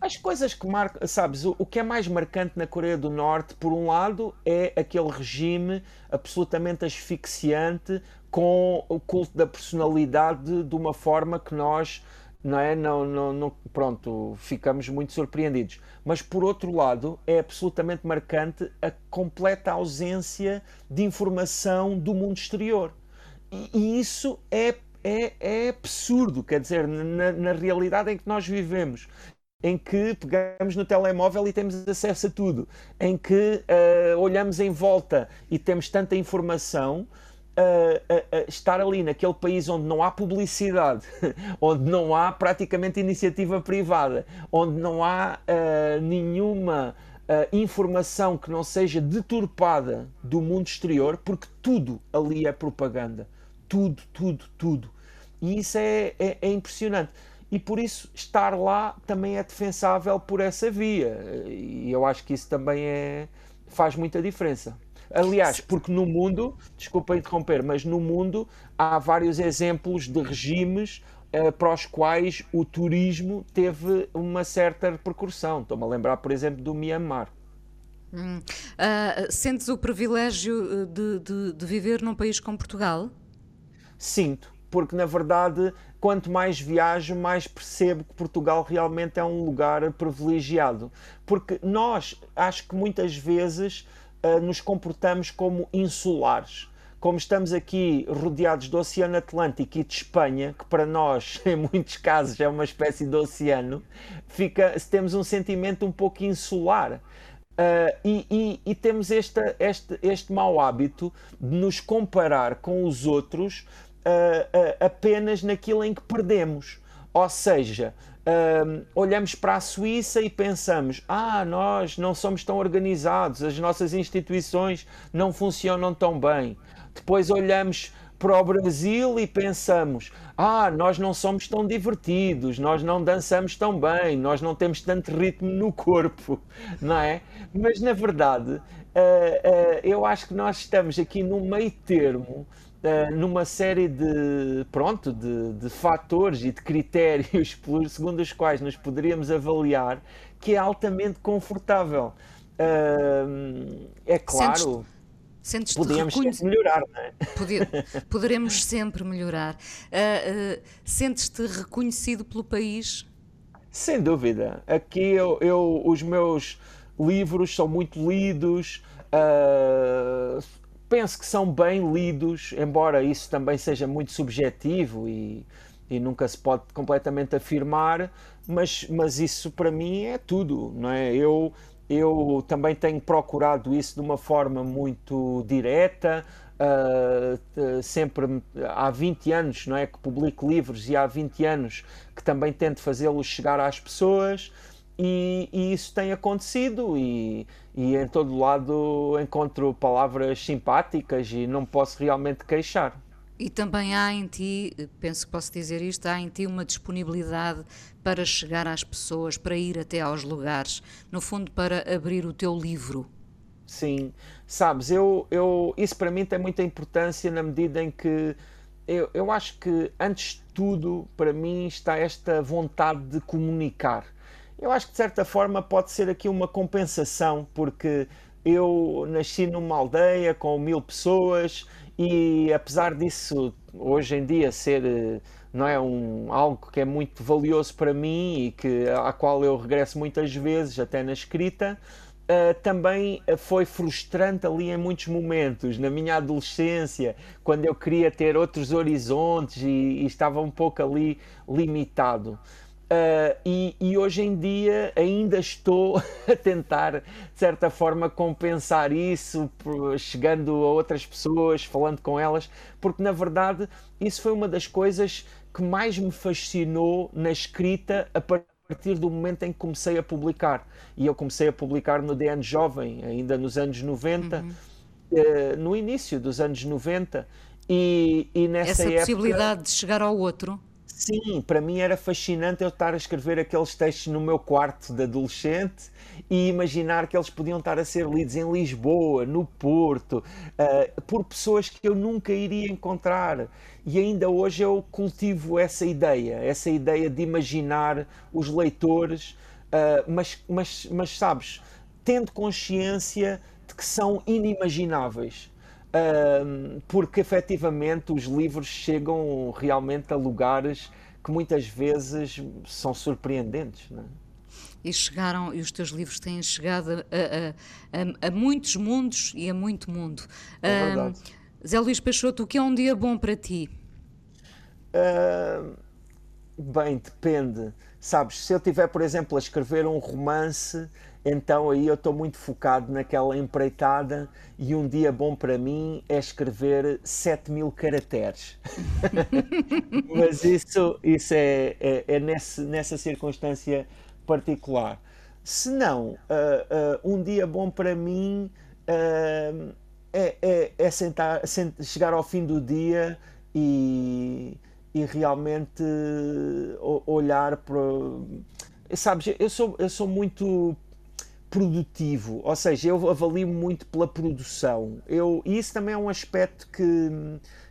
As coisas que marcam, sabes, o, o, que é mais marcante na Coreia do Norte, por um lado, é aquele regime absolutamente asfixiante com o culto da personalidade de uma forma que nós não é? Não, não, não, pronto, ficamos muito surpreendidos. Mas por outro lado, é absolutamente marcante a completa ausência de informação do mundo exterior. E, e isso é, é, é absurdo, quer dizer, na, na realidade em que nós vivemos em que pegamos no telemóvel e temos acesso a tudo, em que uh, olhamos em volta e temos tanta informação. Uh, uh, estar ali naquele país onde não há publicidade, onde não há praticamente iniciativa privada, onde não há nenhuma informação que não seja deturpada do mundo exterior, porque tudo ali é propaganda. Tudo, tudo, tudo. E isso é, é, é impressionante e por isso estar lá também é defensável por essa via. E eu acho que isso também é, faz muita diferença. Aliás, porque no mundo, desculpa interromper, mas no mundo há vários exemplos de regimes uh, para os quais o turismo teve uma certa repercussão. Estou-me a lembrar, por exemplo, do Myanmar. Hum. Uh, sentes o privilégio de, de, de viver num país como Portugal? Sinto, porque na verdade quanto mais viajo, mais percebo que Portugal realmente é um lugar privilegiado. Porque nós, acho que muitas vezes, uh, nos comportamos como insulares. Como estamos aqui rodeados do Oceano Atlântico e de Espanha, que para nós, em muitos casos, é uma espécie de oceano, fica, temos um sentimento um pouco insular. Uh, e, e, e, temos este, este, este mau hábito de nos comparar com os outros uh, apenas naquilo em que perdemos. Ou seja, uh, olhamos para a Suíça e pensamos: ah, nós não somos tão organizados, as nossas instituições não funcionam tão bem. Depois olhamos para o Brasil e pensamos: ah, nós não somos tão divertidos, nós não dançamos tão bem, nós não temos tanto ritmo no corpo, não é? Mas na verdade, uh, uh, eu acho que nós estamos aqui no meio termo uh, numa série de, pronto, de, de fatores e de critérios por, segundo os quais nos poderíamos avaliar que é altamente confortável. Uh, é claro. Sentes Podíamos sempre melhorar, não é? Poder, poderemos sempre melhorar. Uh, Sentes-te reconhecido pelo país? Sem dúvida. Aqui eu, eu, os meus livros são muito lidos, uh, penso que são bem lidos, embora isso também seja muito subjetivo e, e nunca se pode completamente afirmar, mas, mas isso para mim é tudo, não é? Eu, eu também tenho procurado isso de uma forma muito direta, uh, sempre há 20 anos não é, que publico livros e há 20 anos que também tento fazê-los chegar às pessoas e, e, isso tem acontecido e, e em todo lado encontro palavras simpáticas e não posso realmente queixar. E também há em ti, penso que posso dizer isto, há em ti uma disponibilidade para chegar às pessoas, para ir até aos lugares, no fundo para abrir o teu livro. Sim, sabes, eu, eu, isso para mim tem muita importância na medida em que eu, eu acho que antes de tudo, para mim, está esta vontade de comunicar. Eu acho que de certa forma pode ser aqui uma compensação, porque eu nasci numa aldeia com mil pessoas e apesar disso hoje em dia ser não é um algo que é muito valioso para mim e que à qual eu regresso muitas vezes até na escrita Uh, também foi frustrante ali em muitos momentos, na minha adolescência, quando eu queria ter outros horizontes e, e estava um pouco ali limitado. Uh, e, e, hoje em dia ainda estou a tentar, de certa forma, compensar isso, chegando a outras pessoas, falando com elas, porque na verdade isso foi uma das coisas que mais me fascinou na escrita a partir do momento em que comecei a publicar. E eu comecei a publicar no DN Jovem, ainda nos anos 90, uhum. uh, no início dos anos 90. E, e nessa Essa época, possibilidade de chegar ao outro Sim, para mim era fascinante eu estar a escrever aqueles textos no meu quarto de adolescente e imaginar que eles podiam estar a ser lidos em Lisboa, no Porto, uh, por pessoas que eu nunca iria encontrar. E ainda hoje eu cultivo essa ideia, essa ideia de imaginar os leitores, uh, mas, mas, mas sabes, tendo consciência de que são inimagináveis porque efetivamente os livros chegam realmente a lugares que muitas vezes são surpreendentes. Não é? E chegaram, e os teus livros têm chegado a, a, a, a muitos mundos e a muito mundo. É verdade. Zé Luís Peixoto, o que é um dia bom para ti? Uh, bem, depende. Sabes, se eu tiver, por exemplo, a escrever um romance, então aí eu estou muito focado naquela empreitada e um dia bom para mim é escrever 7 mil caracteres. Mas isso, isso é, é, é nesse, nessa circunstância particular. Se não, uh, uh, um dia bom para mim uh, é, é, é sentar, chegar ao fim do dia e, e realmente olhar para. Sabes, eu sou, eu sou muito produtivo, ou seja, eu avalio muito pela produção. Eu, e isso também é um aspecto que,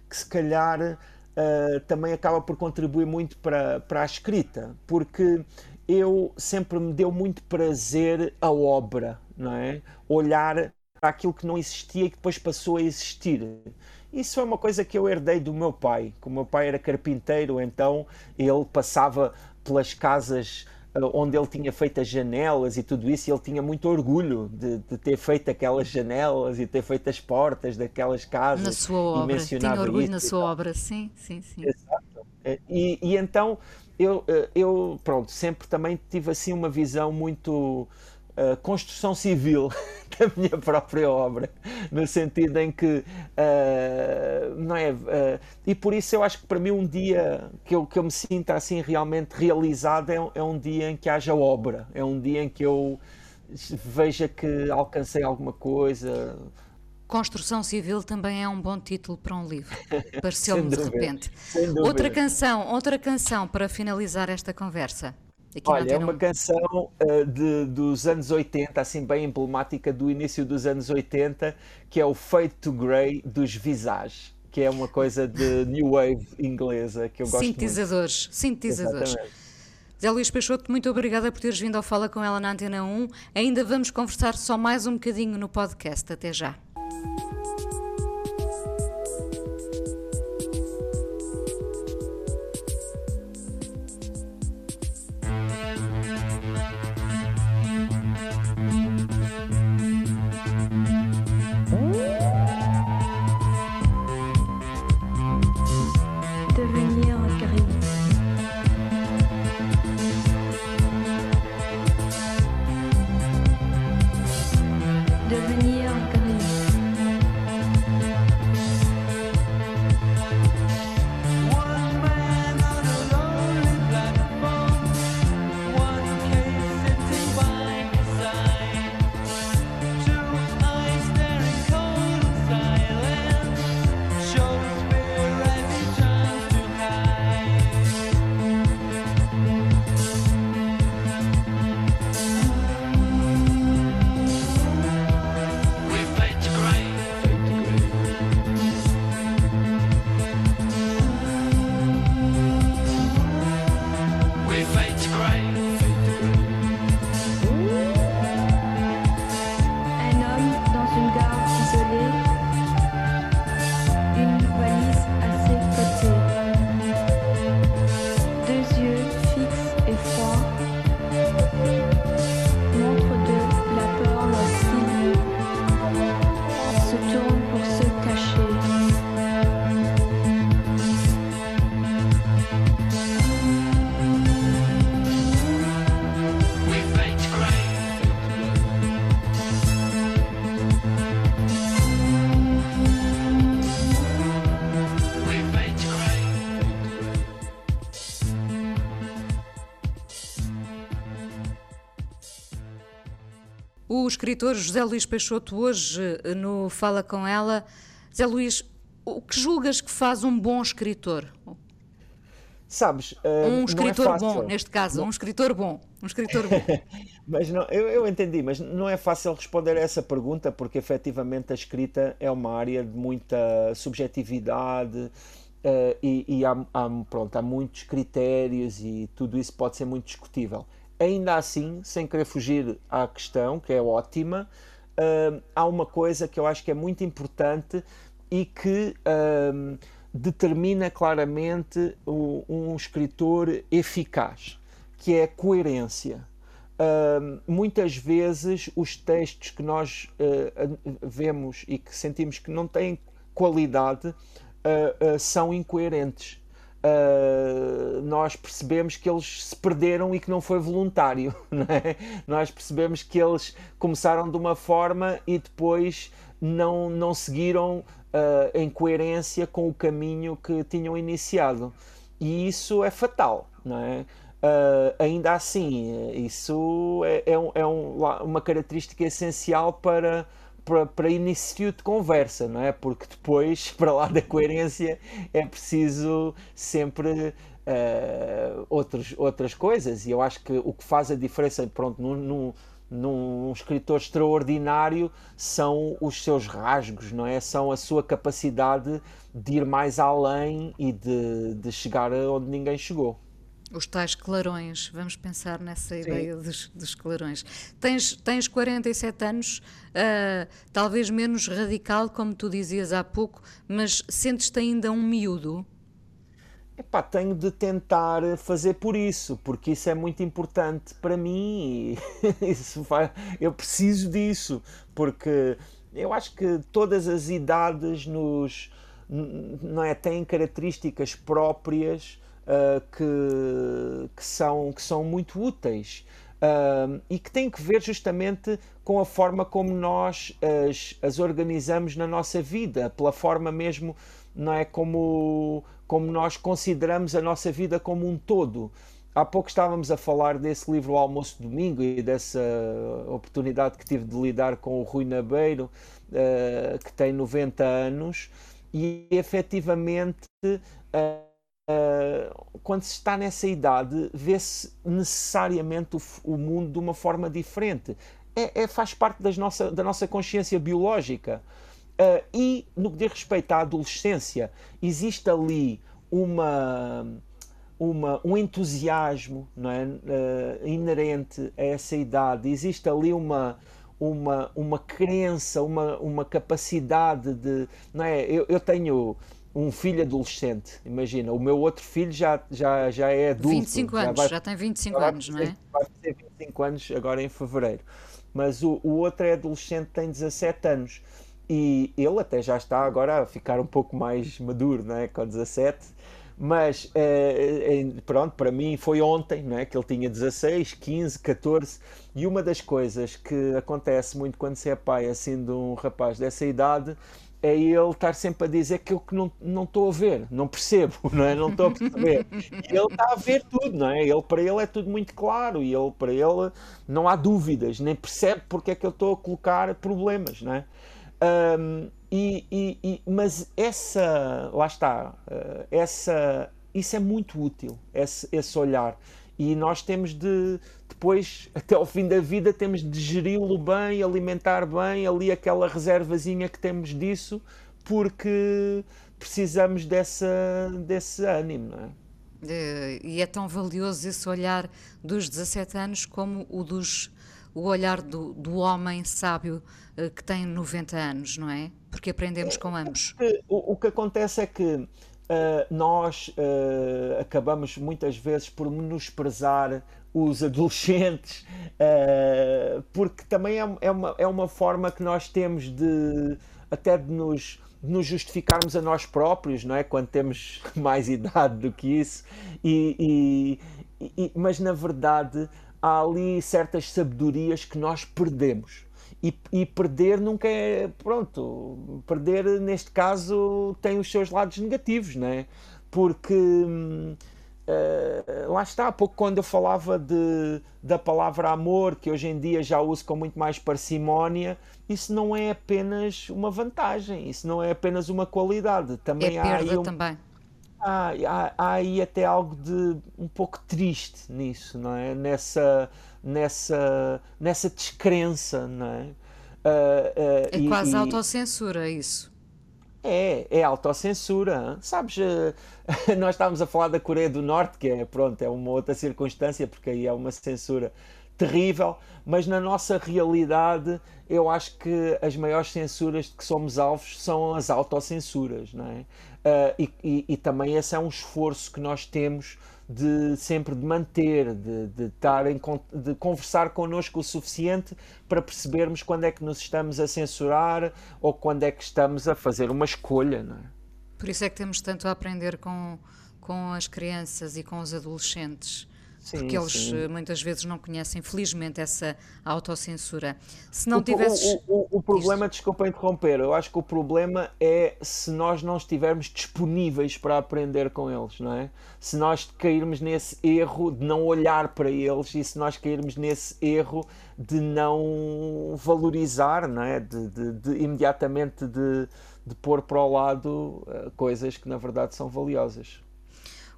que se calhar uh, também acaba por contribuir muito para, para a escrita, porque eu sempre me deu muito prazer a obra, não é? Olhar para aquilo que não existia e que depois passou a existir. Isso é uma coisa que eu herdei do meu pai. Como meu pai era carpinteiro, então ele passava pelas casas onde ele tinha feito as janelas e tudo isso, e ele tinha muito orgulho de, de, ter feito aquelas janelas e ter feito as portas daquelas casas. Na sua obra, tinha orgulho na sua obra, sim, sim, sim. Exato. Eh, e, e então eu, eh, eu, pronto, sempre também tive assim uma visão muito uh, construção civil da minha própria obra, no sentido em que, uh, não é? Uh, e por isso eu acho que para mim um dia que eu, que eu me sinta assim realmente realizado é, é um dia em que haja obra, é um dia em que eu veja que alcancei alguma coisa. Construção Civil também é um bom título para um livro. Pareceu-me de repente. Outra canção, outra canção para finalizar esta conversa. Olha, é uma canção uh, de, dos anos 80, assim bem emblemática do início dos anos 80, que é o Fade to Grey dos Visage, que é uma coisa de New Wave inglesa que eu gosto sintetizadores, muito. Sintetizadores, sintetizadores. Zé Luís Peixoto, muito obrigada por teres vindo ao Fala com ela na Antena 1. Ainda vamos conversar só mais um bocadinho no podcast. Até já. Escritor José Luís Peixoto hoje no Fala Com Ela. Zé Luís, o que julgas que faz um bom escritor? Sabes, uh, um escritor é bom, neste caso, não. um escritor bom, um escritor bom. mas não, eu, eu, entendi, mas não é fácil responder a essa pergunta porque efetivamente a escrita é uma área de muita subjetividade uh, e, e há, há, pronto, há muitos critérios e tudo isso pode ser muito discutível. Ainda assim, sem querer fugir à questão, que é ótima, uh, há uma coisa que eu acho que é muito importante e que determina claramente o, um escritor eficaz, que é a coerência. Uh, muitas vezes os textos que nós uh, vemos e que sentimos que não têm qualidade uh, são incoerentes. Nós percebemos que eles se perderam e que não foi voluntário. Não é? Nós percebemos que eles começaram de uma forma e depois não, não seguiram uh, em coerência com o caminho que tinham iniciado. E isso é fatal, não é? Uh, ainda assim, isso é, é, um, é um, uma característica essencial para, para, para início de conversa, não é? Porque depois, para lá da coerência, é preciso sempre uh, outros, outras coisas. E eu acho que o que faz a diferença, pronto, no, no, num escritor extraordinário são os seus rasgos, não é? São a sua capacidade de ir mais além e de, de chegar onde ninguém chegou. Os tais clarões, vamos pensar nessa Sim. ideia dos, dos, clarões. Tens, tens 47 anos, uh, talvez menos radical, como tu dizias há pouco, mas sentes-te ainda um miúdo? Epá, tenho de tentar fazer por isso, porque isso é muito importante para mim isso vai, eu preciso disso, porque eu acho que todas as idades nos não é, têm características próprias uh, que, que, são, que são muito úteis. Uh, e que têm que ver justamente com a forma como nós as, as organizamos na nossa vida, pela forma mesmo, não é como como nós consideramos a nossa vida como um todo. Há pouco estávamos a falar desse livro o Almoço Domingo e dessa oportunidade que tive de lidar com o Rui Nabeiro, uh, que tem 90 anos, e efetivamente, uh, uh, quando se está nessa idade, vê-se necessariamente o, o, mundo de uma forma diferente. É, é faz parte das nossa, da nossa consciência biológica. Uh, e no que diz respeito à adolescência, existe ali uma, uma, um entusiasmo não é? Uh, inerente a essa idade, existe ali uma, uma, uma crença, uma, uma capacidade de. Não é? eu, eu tenho um filho adolescente, imagina, o meu outro filho já, já, já é adulto. 25 anos, já, vai, já tem 25 anos, não é? Vai ter 25 anos agora em fevereiro. Mas o, o outro é adolescente, tem 17 anos e ele até já está agora a ficar um pouco mais maduro, não é? com 17, mas é, pronto, para mim foi ontem não é? que ele tinha 16, 15, 14, e uma das coisas que acontece muito quando se é pai assim de um rapaz dessa idade é ele estar sempre a dizer que eu que não, não estou a ver, não percebo, não é? Não estou a perceber. E ele está a ver tudo, não é? Ele, para ele é tudo muito claro e ele, para ele não há dúvidas, nem percebe porque é que eu estou a colocar problemas, não é? Um, e, e, e, mas essa, lá está, uh, essa, isso é muito útil, esse, esse olhar. E nós temos de, depois, até ao fim da vida, temos de geri-lo bem, alimentar bem, ali aquela reservazinha que temos disso, porque precisamos dessa, desse ânimo, não é? E é tão valioso esse olhar dos 17 anos como o dos o olhar do, do homem sábio uh, que tem 90 anos, não é? Porque aprendemos com ambos. O, o que acontece é que nós uh, acabamos muitas vezes por menosprezar os adolescentes, porque também é, é, uma, é uma forma que nós temos de até de nos de nos justificarmos a nós próprios, não é? Quando temos mais idade do que isso, e, e, e mas na verdade há ali certas sabedorias que nós perdemos. E, e, perder nunca é. Pronto, perder neste caso tem os seus lados negativos, não é? Porque uh, uh, lá está, há pouco quando eu falava de, da palavra amor, que hoje em dia já uso com muito mais parcimónia, isso não é apenas uma vantagem, isso não é apenas uma qualidade. Também é há aí um, também. Há, há, há, aí até algo de um pouco triste nisso, não é? Nessa, nessa, nessa descrença, não é? Uh, uh, é e, quase e... autocensura isso. É, é autocensura. Sabes, nós estávamos a falar da Coreia do Norte, que é, pronto, é uma outra circunstância, porque aí é uma censura terrível, mas na nossa realidade eu acho que as maiores censuras de que somos alvos são as autocensuras, não é? Uh, e, e, e, também esse é um esforço que nós temos de sempre de manter, de, de, estar em, de conversar connosco o suficiente para percebermos quando é que nos estamos a censurar ou quando é que estamos a fazer uma escolha. Não é? Por isso é que temos tanto a aprender com, com as crianças e com os adolescentes. Sim, porque eles sim. Eh, muitas vezes não conhecem, felizmente, essa autocensura. Se não o, tivesses. O, o, o problema, Isto... desculpa interromper, eu acho que o problema é se nós não estivermos disponíveis para aprender com eles, não é? Se nós cairmos nesse erro de não olhar para eles e se nós cairmos nesse erro de não valorizar, não é? De, de, de imediatamente de, de pôr para o lado uh, coisas que na verdade são valiosas.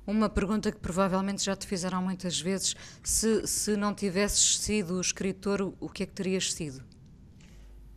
Uma pergunta que provavelmente já te fizeram muitas vezes: se, se não tivesses sido escritor, o que é que terias sido?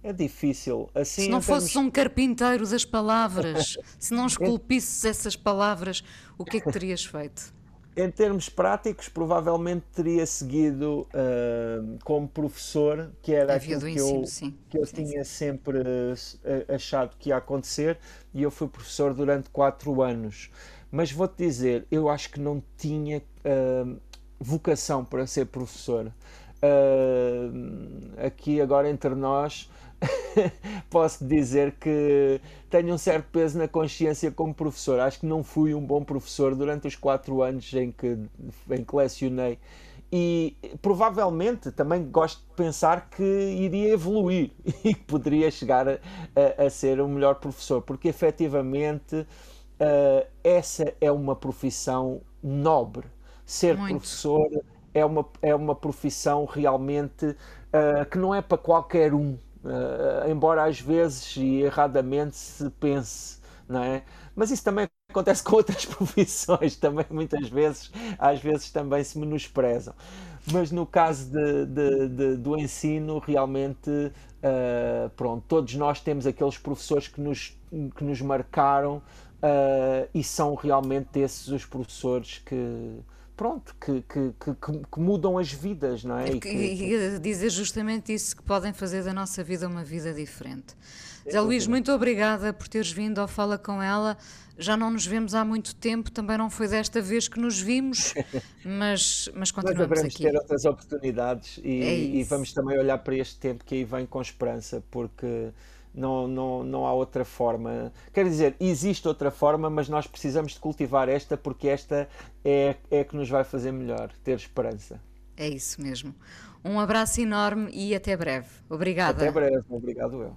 É difícil. Assim, se não fosses termos... um carpinteiro das palavras, se não esculpisses essas palavras, o que é que terias feito? Em termos práticos, provavelmente teria seguido uh, como professor, que era aquilo que ensino, eu, sim. que eu sim, tinha sim. sempre uh, achado que ia acontecer, e eu fui professor durante quatro anos. Mas vou-te dizer, eu acho que não tinha uh, vocação para ser professor. Uh, aqui agora entre nós posso dizer que tenho um certo peso na consciência como professor. Acho que não fui um bom professor durante os quatro anos em que, em que lecionei. E provavelmente também gosto de pensar que iria evoluir e que poderia chegar a, a, a ser um melhor professor, porque efetivamente uh, essa é uma profissão nobre. Ser Muito. professor é uma, é uma profissão realmente uh, que não é para qualquer um, uh, embora às vezes e erradamente se pense, não é? Mas isso também acontece com outras profissões, também muitas vezes, às vezes também se menosprezam. Mas no caso de, de, de, do ensino, realmente, uh, pronto, todos nós temos aqueles professores que nos, que nos marcaram Uh, e são realmente esses os professores que pronto que, que, que, que mudam as vidas, não é? E, que, e dizer justamente isso que podem fazer da nossa vida uma vida diferente. É Zé Luís, muito obrigada por teres vindo ao Fala com ela. Já não nos vemos há muito tempo, também não foi desta vez que nos vimos, mas, mas continuamos mas aqui. ter outras oportunidades e, é e vamos também olhar para este tempo que aí vem com esperança, porque não, não, não há outra forma. Quer dizer, existe outra forma, mas nós precisamos de cultivar esta porque esta é, é que nos vai fazer melhor, ter esperança. É isso mesmo. Um abraço enorme e até breve. Obrigada. Até breve, obrigado eu